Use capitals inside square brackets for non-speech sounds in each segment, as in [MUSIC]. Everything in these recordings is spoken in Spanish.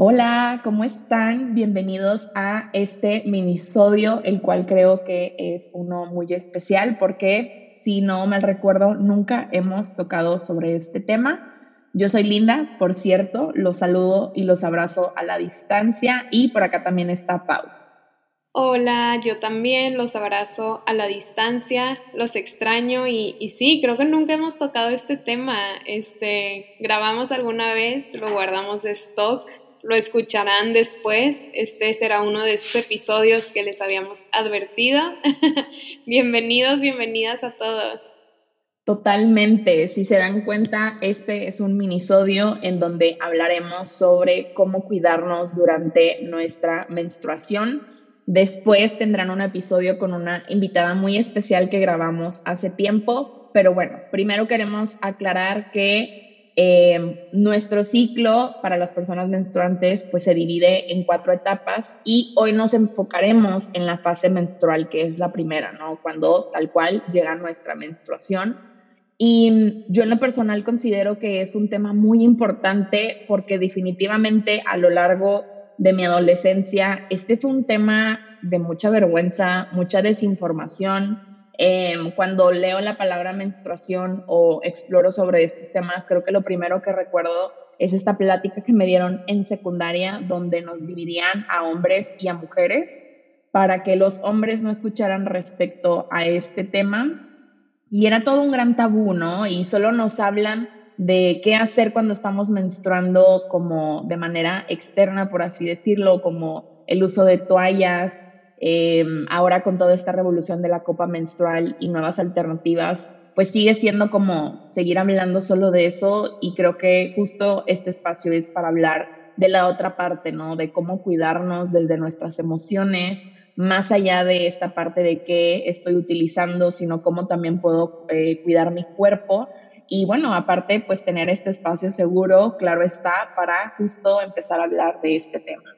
Hola, ¿cómo están? Bienvenidos a este minisodio, el cual creo que es uno muy especial porque, si no me recuerdo, nunca hemos tocado sobre este tema. Yo soy Linda, por cierto, los saludo y los abrazo a la distancia y por acá también está Pau. Hola, yo también los abrazo a la distancia, los extraño y, y, sí, creo que nunca hemos tocado este tema. Este, grabamos alguna vez, lo guardamos de stock lo escucharán después. Este será uno de esos episodios que les habíamos advertido. [LAUGHS] Bienvenidos, bienvenidas a todos. Totalmente, si se dan cuenta, este es un minisodio en donde hablaremos sobre cómo cuidarnos durante nuestra menstruación. Después tendrán un episodio con una invitada muy especial que grabamos hace tiempo, pero bueno, primero queremos aclarar que eh, nuestro ciclo para las personas menstruantes pues se divide en cuatro etapas y hoy nos enfocaremos en la fase menstrual que es la primera, ¿no? Cuando tal cual llega nuestra menstruación. Y yo en lo personal considero que es un tema muy importante porque definitivamente a lo largo de mi adolescencia este fue un tema de mucha vergüenza, mucha desinformación, Em, cuando leo la palabra menstruación o exploro sobre estos temas, creo que lo primero que recuerdo es esta plática que me dieron en secundaria donde nos dividían a hombres y a mujeres para que los hombres no escucharan respecto a este tema. Y era todo un gran tabú, ¿no? Y solo nos hablan de qué hacer cuando estamos menstruando como de manera externa, por así decirlo, como el uso de toallas, eh, ahora con toda esta revolución de la copa menstrual y nuevas alternativas, pues sigue siendo como seguir hablando solo de eso y creo que justo este espacio es para hablar de la otra parte, ¿no? De cómo cuidarnos desde nuestras emociones, más allá de esta parte de qué estoy utilizando, sino cómo también puedo eh, cuidar mi cuerpo. Y bueno, aparte, pues tener este espacio seguro, claro está, para justo empezar a hablar de este tema.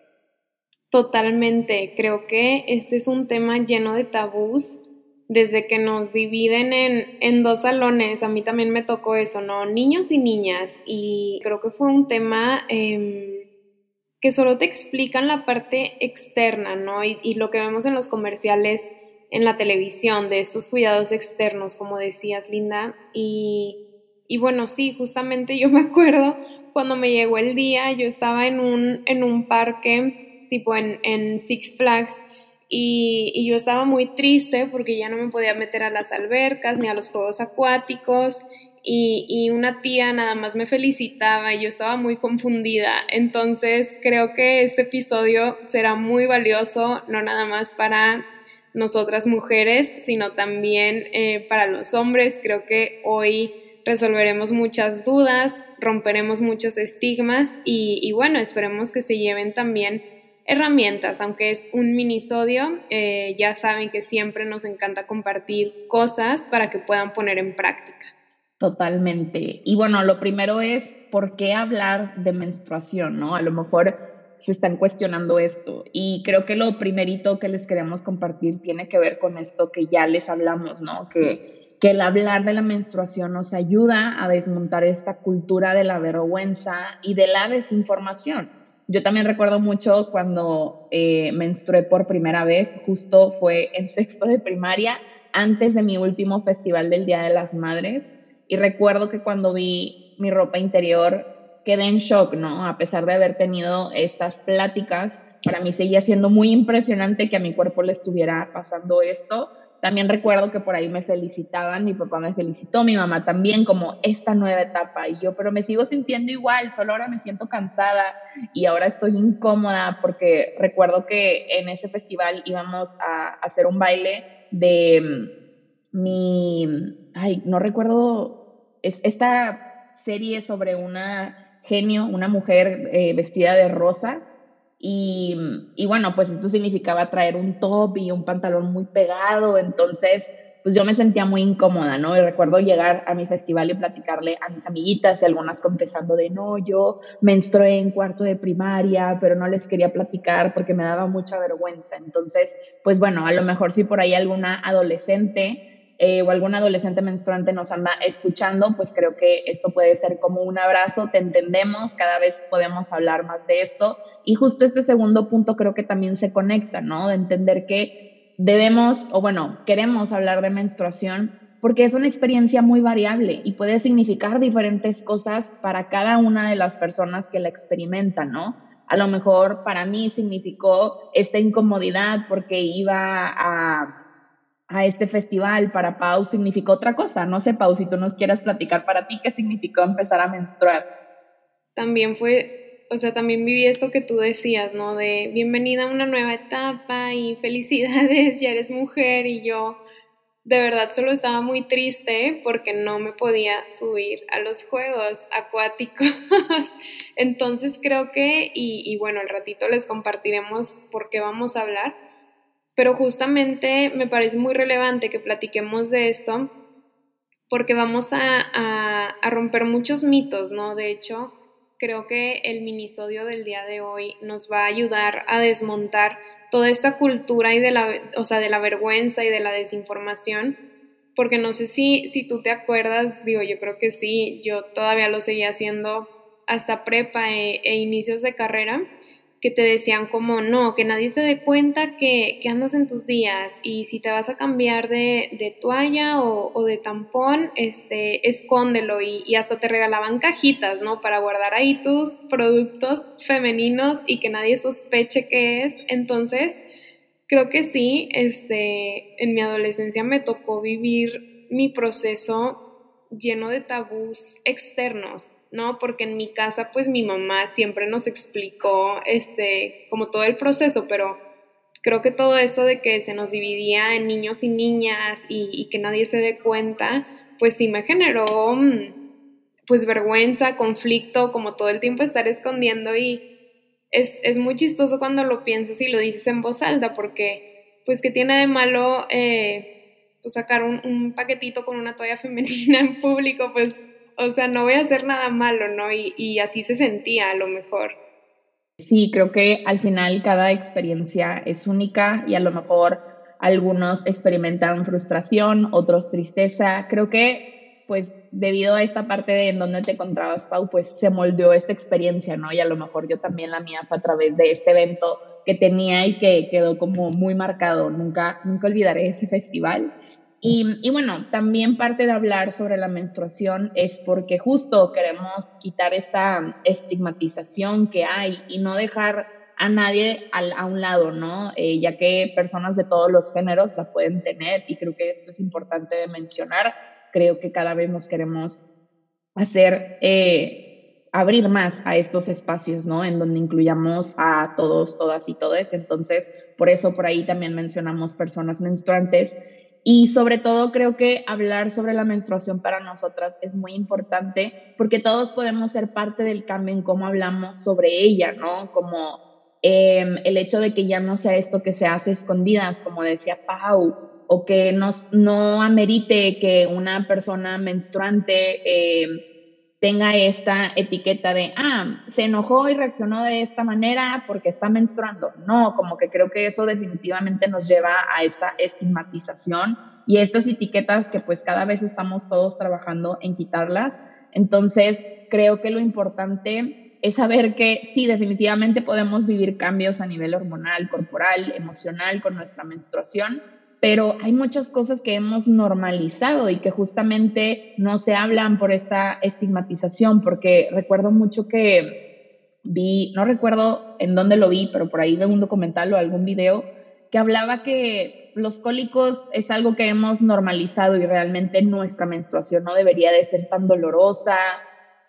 Totalmente, creo que este es un tema lleno de tabús desde que nos dividen en, dos salones, a mí también me tocó eso, ¿no? Niños y niñas, y creo que fue un tema em, que solo te explican la parte externa, ¿no? Y, y, lo que vemos en los comerciales, en la televisión, de estos cuidados externos, como decías, Linda, y, y bueno, sí, justamente yo [LAUGHS] me acuerdo cuando me llegó el día, yo estaba en un, en un parque tipo en, Six Flags, y, yo estaba muy triste porque ya no me podía meter a las albercas ni a los juegos acuáticos. Y, una tía nada más me felicitaba y yo estaba muy confundida. Entonces creo que este episodio será muy valioso, no nada más para nosotras mujeres, sino también eh, para los hombres. Creo que hoy resolveremos muchas dudas, romperemos muchos estigmas y, y bueno, esperemos que se lleven también herramientas, aunque es un minisodio, eh, ya saben que siempre nos encanta compartir cosas para que puedan poner en práctica. Totalmente. Y bueno, lo primero es, ¿por qué hablar de menstruación? ¿no? A lo mejor se están cuestionando esto. Y creo que lo primerito que les queremos compartir tiene que ver con esto que ya les hablamos, ¿no? Que, que el hablar de la menstruación nos ayuda a desmontar esta cultura de la vergüenza y de la desinformación. Yo también recuerdo mucho cuando eh, menstrué por primera vez, justo fue en [LAUGHS] sexto de primaria, antes de mi último festival del Día de las Madres. Y recuerdo que cuando vi mi ropa interior quedé en shock, ¿no? A pesar de haber tenido estas pláticas, para mí seguía siendo muy impresionante que a mi cuerpo le estuviera pasando esto. También recuerdo que por ahí me felicitaban, mi papá me felicitó, mi mamá también, como esta nueva etapa. Y yo, pero me sigo sintiendo igual, solo ahora me siento cansada y ahora estoy incómoda porque recuerdo que en ese festival íbamos a, hacer un baile de mm, mi, ay, no recuerdo, es esta serie sobre una genio, una mujer eh, vestida de rosa y, y, bueno, pues esto significaba traer un top y un pantalón muy pegado, entonces pues yo me sentía muy incómoda, ¿no? Y recuerdo llegar a mi festival y platicarle a mis amiguitas y algunas confesando de, no, yo menstrué en cuarto de primaria, pero no les quería platicar porque me daba mucha vergüenza. Entonces, pues bueno, a lo mejor sí por ahí alguna adolescente eh, o algún adolescente menstruante nos anda escuchando, pues creo que esto puede ser como un abrazo, te entendemos, cada vez podemos hablar más de esto. Y justo este segundo punto creo que también se conecta, ¿no? De entender que debemos, o bueno, queremos hablar de menstruación porque es una experiencia muy variable y puede significar diferentes cosas para cada una de las personas que la experimentan, ¿no? A lo mejor para mí significó esta incomodidad porque iba a a este festival para Pau significó otra cosa. No sé, Pau, si tú nos quieras platicar para ti qué significó empezar a menstruar. También fue, o sea, también viví esto que tú decías, ¿no? De bienvenida a una nueva etapa y felicidades, ya eres mujer y yo de verdad solo estaba muy triste porque no me podía subir a los juegos acuáticos. [LAUGHS] Entonces creo que, y, bueno, al ratito les compartiremos por qué vamos a hablar pero justamente me parece muy relevante que platiquemos de esto porque vamos a, romper muchos mitos, ¿no? De hecho, creo que el minisodio del día de hoy nos va a ayudar a desmontar toda esta cultura y de la, o sea, de la vergüenza y de la desinformación, porque no sé si, si tú te acuerdas, digo, yo creo que sí, yo todavía lo seguía haciendo hasta prepa e, e inicios de carrera, que te decían como no, que nadie se dé cuenta que, andas en tus días y si te vas a cambiar de, toalla o, de tampón, este, escóndelo y, y, hasta te regalaban cajitas, ¿no? Para guardar ahí tus productos femeninos y que nadie sospeche qué es. Entonces, creo que sí, este, en mi adolescencia me tocó vivir mi proceso lleno de tabús externos ¿no? Porque en mi casa, pues mi mamá siempre nos explicó, este, como todo el proceso, pero creo que todo esto de que se nos dividía en niños y niñas y, que nadie se dé cuenta, pues sí me generó, mm, pues vergüenza, conflicto, como todo el tiempo estar escondiendo y es, muy chistoso cuando lo piensas y lo dices en voz alta, porque, pues, ¿qué tiene de malo? Eh, pues sacar un paquetito con una toalla [LAUGHS] femenina en público, pues o sea, no voy a hacer nada malo, ¿no? Y, así se sentía a lo mejor. Sí, creo que al final cada experiencia es única y a lo mejor algunos experimentan frustración, otros tristeza. Creo que, pues, debido a esta parte de en donde te encontrabas, Pau, pues se moldeó esta experiencia, ¿no? Y a lo mejor yo también la mía fue a través de este evento que tenía y que quedó como muy marcado. Nunca, nunca olvidaré ese festival. Y, bueno, también parte de hablar sobre la menstruación es porque justo queremos quitar esta estigmatización que hay y no dejar a nadie a un lado, ¿no? Eh, ya que personas de todos los géneros la pueden tener y creo que esto es importante de mencionar. Creo que cada vez nos queremos hacer, eh, abrir más a estos espacios, ¿no? En donde incluyamos a todos, todas y todes. Entonces, por eso por ahí también mencionamos personas menstruantes y sobre todo creo que hablar sobre la menstruación para nosotras es muy importante porque todos podemos ser parte del cambio en cómo hablamos sobre ella, ¿no? Como em, el hecho de que ya no sea esto que se hace escondidas, como decía Pau, o que nos, no amerite que una persona menstruante eh, tenga esta etiqueta de, ah, se enojó y reaccionó de esta manera porque está menstruando. No, como que creo que eso definitivamente nos lleva a esta estigmatización y estas etiquetas que pues cada vez estamos todos trabajando en quitarlas. Entonces, creo que lo importante es saber que sí, definitivamente podemos vivir cambios a nivel hormonal, corporal, emocional con nuestra menstruación, pero hay muchas cosas que hemos normalizado y que justamente no se hablan por esta estigmatización, porque recuerdo mucho que vi, no recuerdo en dónde lo vi, pero por ahí de un documental o algún video que hablaba que los cólicos es algo que hemos normalizado y realmente nuestra menstruación no debería de ser tan dolorosa,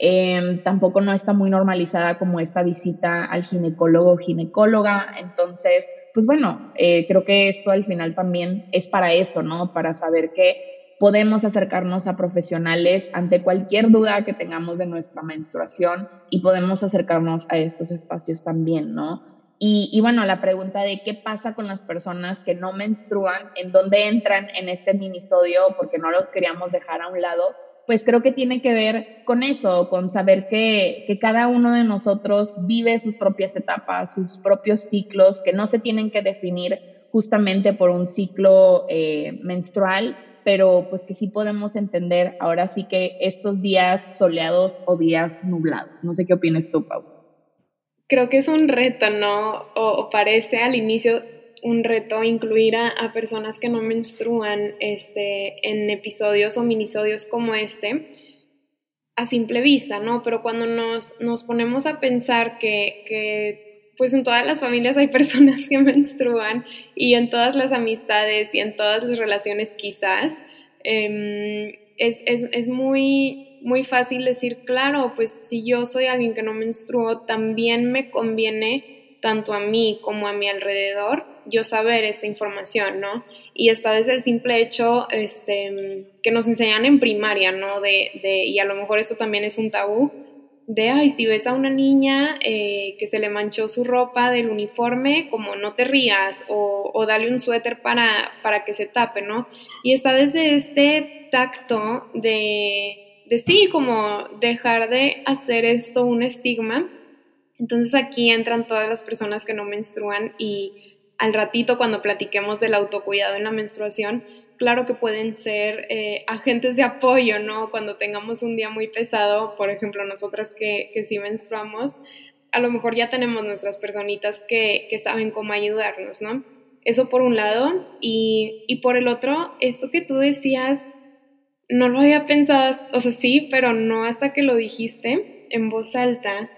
Em, tampoco no está muy normalizada como esta visita al ginecólogo o ginecóloga. Entonces, pues bueno, eh, creo que esto al final también es para eso, ¿no? Para saber que podemos acercarnos a profesionales ante cualquier duda que tengamos de nuestra menstruación y podemos acercarnos a estos espacios también, ¿no? Y, y, bueno, la pregunta de qué pasa con las personas que no menstruan, en dónde entran en este minisodio, porque no los queríamos dejar a un lado, pues creo que tiene que ver con eso, con saber que, cada uno de nosotros vive sus propias etapas, sus propios ciclos, que no se tienen que definir justamente por un ciclo eh, menstrual, pero pues que sí podemos entender ahora sí que estos días soleados o días nublados. No sé qué opinas tú, Pau. Creo que es un reto, ¿no? O, parece al inicio un reto incluir a, a, personas que no menstruan este, en episodios o minisodios como este a simple vista, ¿no? Pero cuando nos, nos ponemos a pensar que, que, pues en todas las familias hay personas que [LAUGHS] menstruan y en todas las amistades y en todas las relaciones quizás, em, es, es, es muy, muy fácil decir, claro, pues si yo soy alguien que no menstruo, también me conviene tanto a mí como a mi alrededor yo saber esta información, ¿no? Y está desde el simple hecho este, que nos enseñan en primaria, ¿no? De, de, y a lo mejor esto también es un tabú, de, ay, si ves a una niña eh, que se le manchó su ropa del uniforme, como no te rías o, o dale un suéter para, para que se tape, ¿no? Y está desde este tacto de, de sí, como dejar de hacer esto un estigma. Entonces aquí entran todas las personas que no menstruan y al ratito cuando platiquemos del autocuidado en la menstruación, claro que pueden ser eh, agentes de apoyo, ¿no? Cuando tengamos un día muy pesado, por ejemplo, nosotras que, que sí menstruamos, a lo mejor ya tenemos nuestras personitas que, que saben cómo ayudarnos, ¿no? Eso por un lado. Y, y por el otro, esto que tú decías, no lo había pensado, o sea, sí, pero no hasta que lo dijiste en voz alta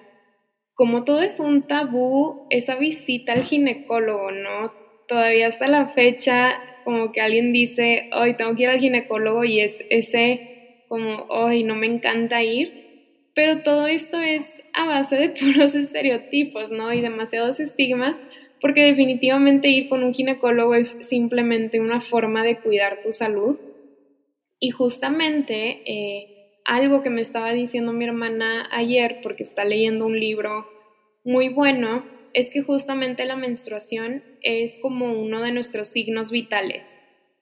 como todo es un tabú, esa visita al ginecólogo, ¿no? Todavía hasta la fecha, como que alguien dice, hoy tengo que ir al ginecólogo y es ese como, hoy no me encanta ir, pero todo esto es a base de [LAUGHS] puros estereotipos, ¿no? Y demasiados estigmas, porque definitivamente ir con un ginecólogo es simplemente una forma de cuidar tu salud. Y justamente eh, algo que me estaba diciendo mi hermana ayer, porque está leyendo un libro muy bueno, es que justamente la menstruación es como uno de nuestros signos vitales,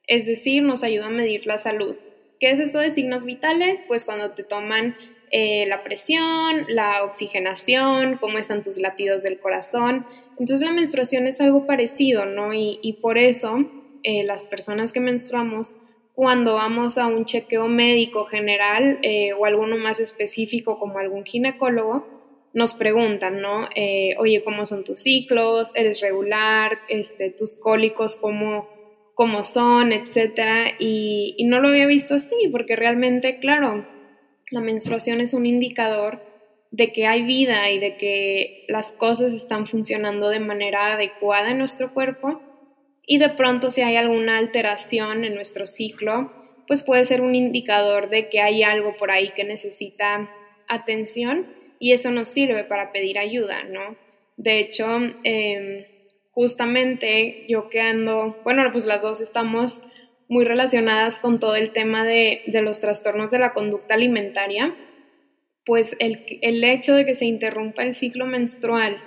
es decir, nos ayuda a medir la salud. ¿Qué es esto de signos vitales? Pues cuando te toman eh, la presión, la oxigenación, cómo están tus latidos del corazón. Entonces la menstruación es algo parecido, ¿no? Y, por eso eh, las personas que menstruamos cuando vamos a un chequeo médico general eh, o alguno más específico como algún ginecólogo, nos preguntan, ¿no? Eh, oye, ¿cómo son tus ciclos? ¿Eres regular? Este, ¿Tus cólicos cómo, cómo son? Etcétera. Y, y no lo había visto así, porque realmente, claro, la menstruación es un indicador de que hay vida y de que las cosas están funcionando de manera adecuada en nuestro cuerpo y de pronto si hay alguna alteración en nuestro ciclo, pues puede ser un indicador de que hay algo por ahí que necesita atención y eso nos sirve para pedir ayuda, ¿no? De hecho, em, justamente yo que ando, bueno, pues las dos estamos muy relacionadas con todo el tema de, los trastornos de la conducta alimentaria, pues el, el hecho de que se interrumpa el ciclo menstrual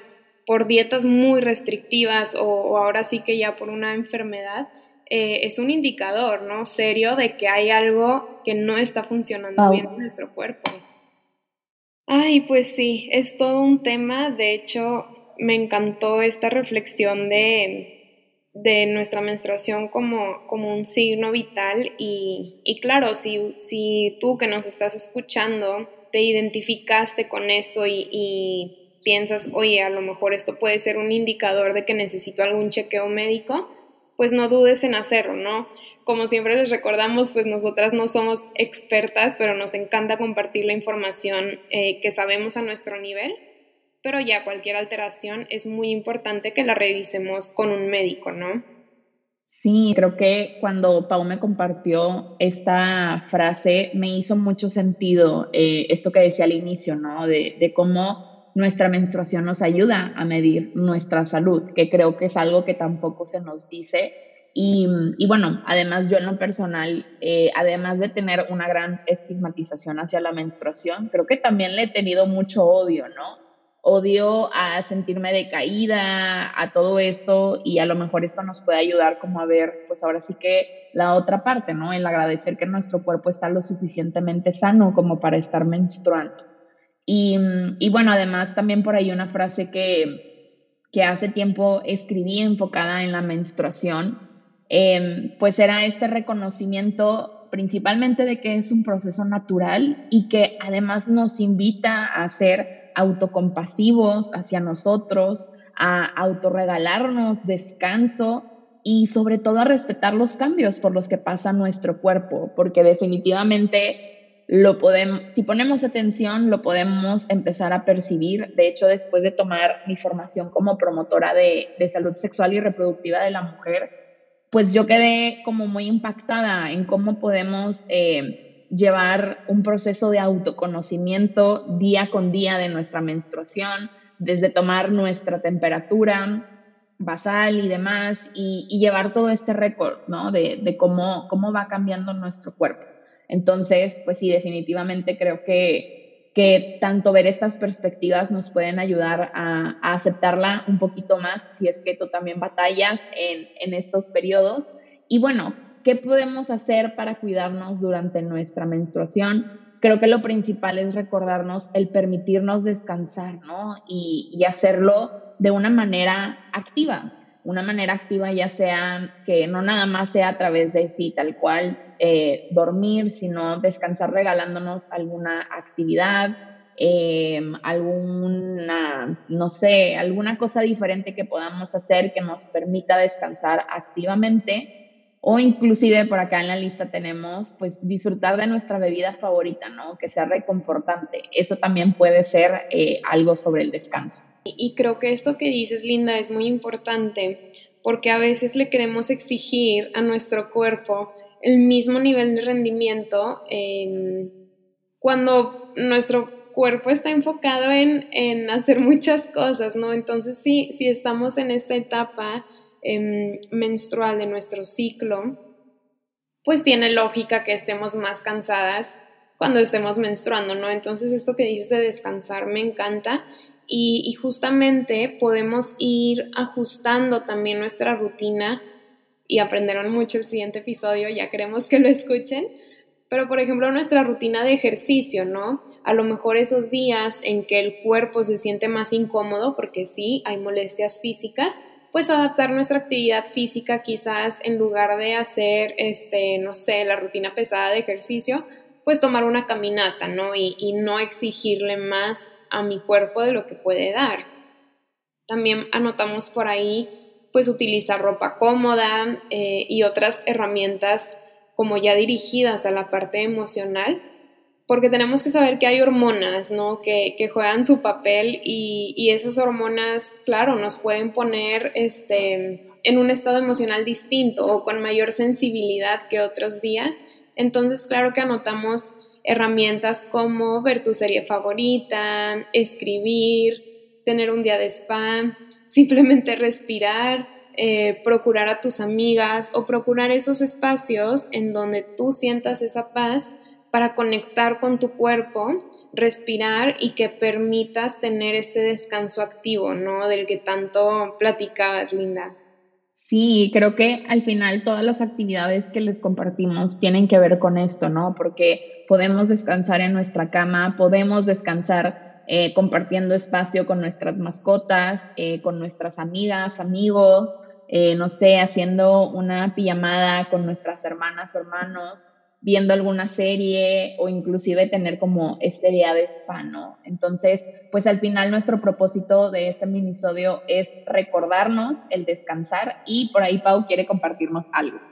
por dietas muy restrictivas o, ahora sí que ya por una enfermedad, eh, es un indicador, ¿no? Serio de que hay algo que no está funcionando bien en nuestro cuerpo. Ay, pues sí, es todo un tema. De hecho, me encantó esta reflexión de, de nuestra menstruación como, como un signo vital y, y claro, si, si tú que nos estás escuchando te identificaste con esto y piensas, oye, a lo mejor esto puede ser un indicador de que necesito algún chequeo médico, pues no dudes en hacerlo, ¿no? Como siempre les recordamos, pues nosotras no somos expertas, pero nos encanta compartir la información eh, que sabemos a nuestro nivel, pero ya cualquier alteración es muy importante que la revisemos con un médico, ¿no? Sí, creo que cuando Pau me compartió esta frase me hizo mucho sentido eh, esto que decía al inicio, ¿no? De, de cómo nuestra menstruación nos ayuda a medir nuestra salud, que creo que es algo que tampoco se nos dice. Y, bueno, además yo en lo personal, eh, además de tener una gran estigmatización hacia la menstruación, creo que también le he tenido mucho odio, ¿no? Odio a sentirme decaída, a todo esto, y a lo mejor esto nos puede ayudar como a ver, pues ahora sí que la otra parte, ¿no? El agradecer que nuestro cuerpo está lo suficientemente sano como para estar menstruando. Y, y, bueno, además también por ahí una frase que, que hace tiempo escribí enfocada en la menstruación, em, pues era este reconocimiento principalmente de que es un proceso natural y que además nos invita a ser autocompasivos hacia nosotros, a autorregalarnos descanso y sobre todo a respetar los cambios por los que pasa nuestro cuerpo, porque definitivamente lo podemos, si ponemos atención, lo podemos empezar a percibir. De hecho, después de tomar mi formación como promotora de, salud sexual y reproductiva de la mujer, pues yo quedé como muy impactada en cómo podemos eh, llevar un proceso de autoconocimiento día con día de nuestra menstruación, desde tomar nuestra temperatura basal y demás, y, llevar todo este récord, ¿no? De, de cómo, cómo va cambiando nuestro cuerpo. Entonces, pues sí, definitivamente creo que, que tanto ver estas perspectivas nos pueden ayudar a, aceptarla un poquito más si es que tú también batallas en, en estos periodos. Y bueno, ¿qué podemos hacer para cuidarnos durante nuestra menstruación? Creo que lo principal es recordarnos el permitirnos descansar, ¿no? Y, y hacerlo de una manera activa una manera activa, ya sea que no nada más sea a través de sí, tal cual eh, dormir, sino descansar regalándonos alguna actividad, em, alguna, no sé, alguna cosa diferente que podamos hacer que nos permita descansar activamente. O inclusive por acá en la lista tenemos, pues, disfrutar de nuestra bebida favorita, ¿no? Que sea reconfortante. Eso también puede ser eh, algo sobre el descanso. Y creo que esto que dices, Linda, es muy importante porque a veces le queremos exigir a nuestro cuerpo el mismo nivel de rendimiento em, cuando nuestro cuerpo está enfocado en, hacer [LAUGHS] muchas cosas, ¿no? Entonces, sí, si estamos en esta etapa em, menstrual de nuestro ciclo, pues tiene lógica que estemos más cansadas cuando estemos menstruando, ¿no? Entonces, esto que dices de descansar me encanta y, justamente podemos ir ajustando también nuestra rutina y aprenderán mucho el siguiente episodio, ya queremos que lo escuchen, pero por ejemplo nuestra rutina de ejercicio, ¿no? A lo mejor esos días en que el cuerpo se siente más incómodo, porque sí, hay molestias físicas, pues adaptar nuestra actividad física quizás en lugar de hacer, este, no sé, la rutina pesada de ejercicio, pues tomar una caminata, ¿no? Y, y no exigirle más a mi cuerpo de lo que puede dar. También anotamos por ahí, pues utilizar ropa cómoda eh, y otras herramientas como ya dirigidas a la parte emocional, porque tenemos que saber que hay hormonas, ¿no? Que, juegan su papel y, esas hormonas, claro, nos pueden poner este, en un estado emocional distinto o con mayor sensibilidad que otros días. Entonces, claro que anotamos herramientas como ver tu serie favorita, escribir, tener un día de spa, simplemente respirar, eh, procurar a tus amigas o procurar esos espacios en donde tú sientas esa paz para conectar con tu cuerpo, respirar y que permitas tener este descanso activo, ¿no? Del que tanto platicabas, Linda. Sí, creo que al final todas las actividades que les compartimos tienen que ver con esto, ¿no? Porque podemos descansar en nuestra cama, podemos descansar eh, compartiendo espacio con nuestras mascotas, eh, con nuestras amigas, amigos, eh, no sé, haciendo una pijamada con nuestras hermanas o hermanos viendo alguna serie o inclusive tener como este día de spa, ¿no? Entonces, pues al final nuestro propósito de este minisodio es recordarnos el descansar y por ahí Pau quiere compartirnos algo.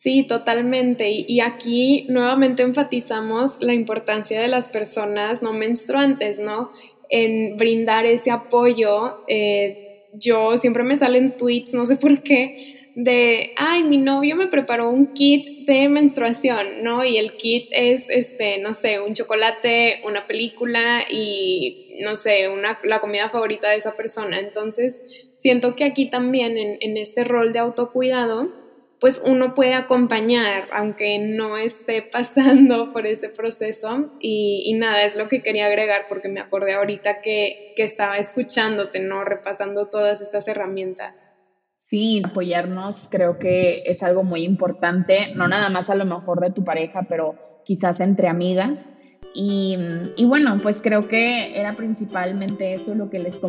Sí, totalmente. Y, aquí nuevamente enfatizamos la importancia de las personas no menstruantes, ¿no? En brindar ese apoyo. Eh, yo siempre me salen tweets, no sé por qué, de, ay, mi novio me preparó un kit de menstruación, ¿no? Y el kit es, este, no sé, un chocolate, una película y, no sé, una, la comida favorita de esa persona. Entonces, siento que aquí también en, en este rol de autocuidado, pues uno puede acompañar, aunque no esté [LAUGHS] pasando por ese proceso. Y, y, nada, es lo que quería agregar porque me acordé ahorita que, que estaba escuchándote, ¿no? Repasando todas estas herramientas. Sí, apoyarnos creo que es algo muy importante, no nada más a lo mejor de tu pareja, pero quizás entre amigas. Y, bueno, pues creo que era principalmente eso lo que les,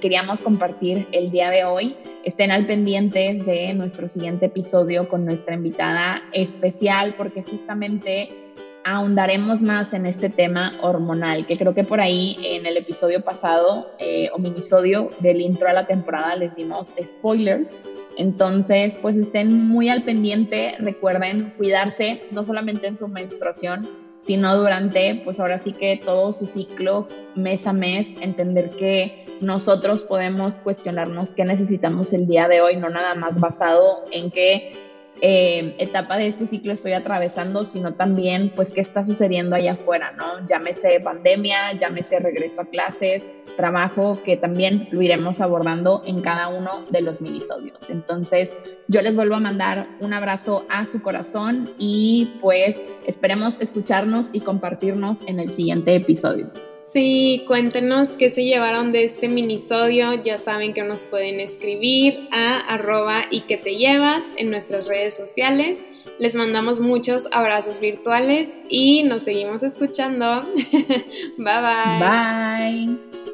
queríamos compartir el día de hoy. Estén al pendiente de nuestro siguiente episodio con nuestra invitada especial porque justamente ahondaremos más en este tema hormonal, que creo que por ahí en el episodio pasado eh, o minisodio del intro a la temporada les dimos spoilers. Entonces, pues estén muy al pendiente, recuerden cuidarse, no solamente en su menstruación, sino durante, pues ahora sí que todo su ciclo, mes a mes, entender que nosotros podemos cuestionarnos qué necesitamos el día de hoy, no nada más basado en que eh, etapa de este ciclo estoy atravesando, sino también pues qué está sucediendo allá afuera, ¿no? Llámese pandemia, llámese regreso a clases, trabajo, que también lo iremos abordando en cada uno de los minisodios. Entonces, yo les vuelvo a mandar un abrazo a su corazón y pues esperemos escucharnos y compartirnos en el siguiente episodio. Sí, cuéntenos qué se llevaron de este minisodio. Ya saben que nos pueden escribir a arroba y que te llevas en nuestras redes sociales. Les mandamos muchos abrazos virtuales y nos seguimos escuchando. [LAUGHS] bye bye. Bye.